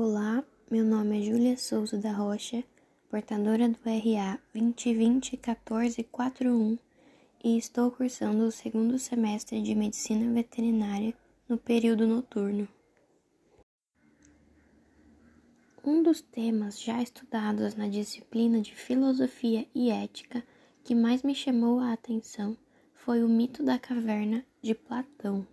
Olá, meu nome é Júlia Souza da Rocha, portadora do RA 2020-1441 e estou cursando o segundo semestre de Medicina Veterinária no período noturno. Um dos temas já estudados na disciplina de Filosofia e Ética que mais me chamou a atenção foi o mito da caverna de Platão.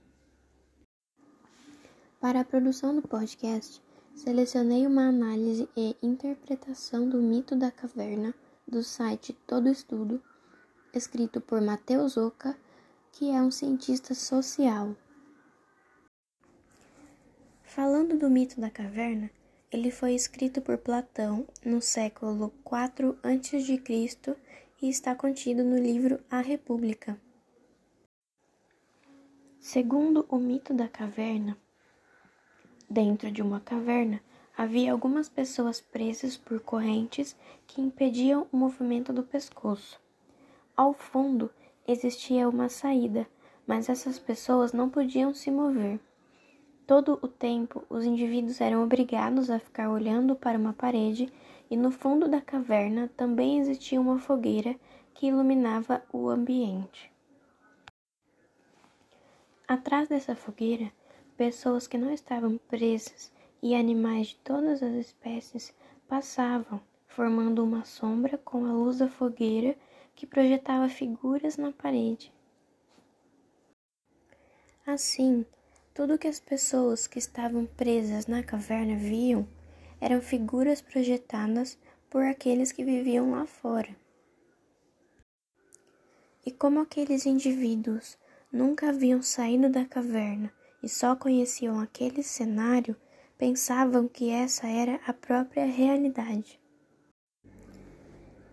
Para a produção do podcast, Selecionei uma análise e interpretação do mito da caverna do site Todo Estudo, escrito por Mateus Oca, que é um cientista social. Falando do mito da caverna, ele foi escrito por Platão no século IV a.C. e está contido no livro A República. Segundo o mito da caverna, Dentro de uma caverna havia algumas pessoas presas por correntes que impediam o movimento do pescoço. Ao fundo existia uma saída, mas essas pessoas não podiam se mover. Todo o tempo, os indivíduos eram obrigados a ficar olhando para uma parede, e no fundo da caverna também existia uma fogueira que iluminava o ambiente. Atrás dessa fogueira Pessoas que não estavam presas e animais de todas as espécies passavam, formando uma sombra com a luz da fogueira que projetava figuras na parede. Assim, tudo que as pessoas que estavam presas na caverna viam eram figuras projetadas por aqueles que viviam lá fora. E como aqueles indivíduos nunca haviam saído da caverna e só conheciam aquele cenário, pensavam que essa era a própria realidade.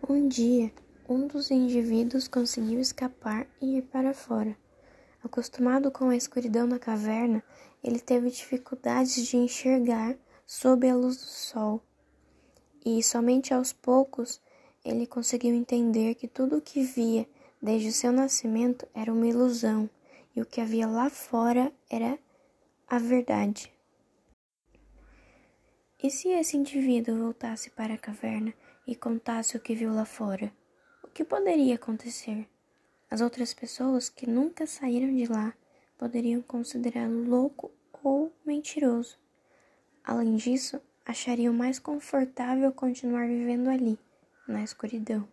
Um dia, um dos indivíduos conseguiu escapar e ir para fora. Acostumado com a escuridão na caverna, ele teve dificuldades de enxergar sob a luz do sol. E somente aos poucos ele conseguiu entender que tudo o que via desde o seu nascimento era uma ilusão e o que havia lá fora era a verdade. E se esse indivíduo voltasse para a caverna e contasse o que viu lá fora? O que poderia acontecer? As outras pessoas que nunca saíram de lá poderiam considerá-lo louco ou mentiroso. Além disso, achariam mais confortável continuar vivendo ali, na escuridão,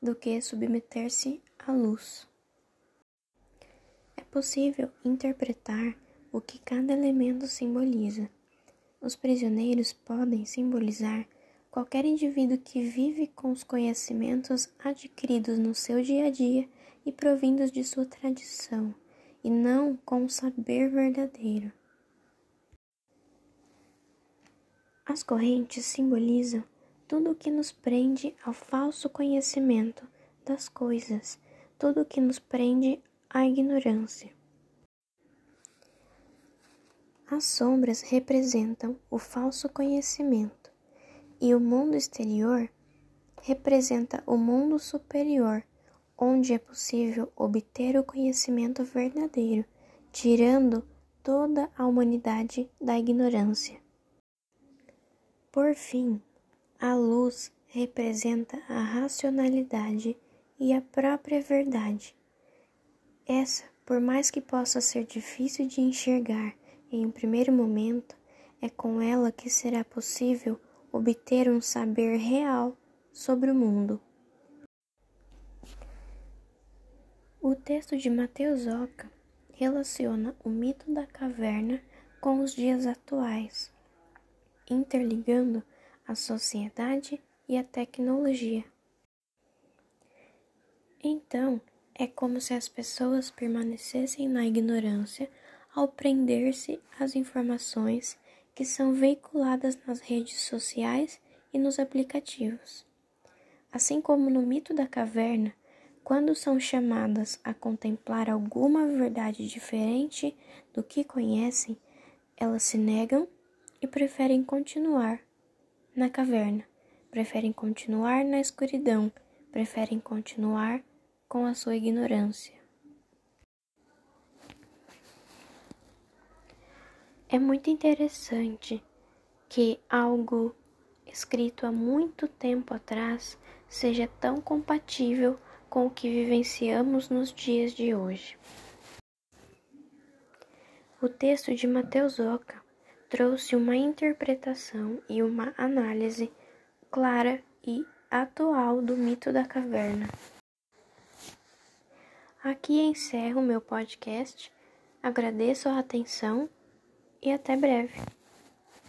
do que submeter-se à luz possível interpretar o que cada elemento simboliza. Os prisioneiros podem simbolizar qualquer indivíduo que vive com os conhecimentos adquiridos no seu dia a dia e provindos de sua tradição, e não com o saber verdadeiro. As correntes simbolizam tudo o que nos prende ao falso conhecimento das coisas, tudo o que nos prende a ignorância. As sombras representam o falso conhecimento e o mundo exterior representa o mundo superior, onde é possível obter o conhecimento verdadeiro, tirando toda a humanidade da ignorância. Por fim, a luz representa a racionalidade e a própria verdade essa, por mais que possa ser difícil de enxergar em um primeiro momento, é com ela que será possível obter um saber real sobre o mundo. O texto de Mateus Oca relaciona o mito da caverna com os dias atuais, interligando a sociedade e a tecnologia. Então, é como se as pessoas permanecessem na ignorância ao prender-se às informações que são veiculadas nas redes sociais e nos aplicativos. Assim como no mito da caverna, quando são chamadas a contemplar alguma verdade diferente do que conhecem, elas se negam e preferem continuar na caverna, preferem continuar na escuridão, preferem continuar com a sua ignorância. É muito interessante que algo escrito há muito tempo atrás seja tão compatível com o que vivenciamos nos dias de hoje. O texto de Mateus Oca trouxe uma interpretação e uma análise clara e atual do mito da caverna. Aqui encerro meu podcast. Agradeço a atenção e até breve.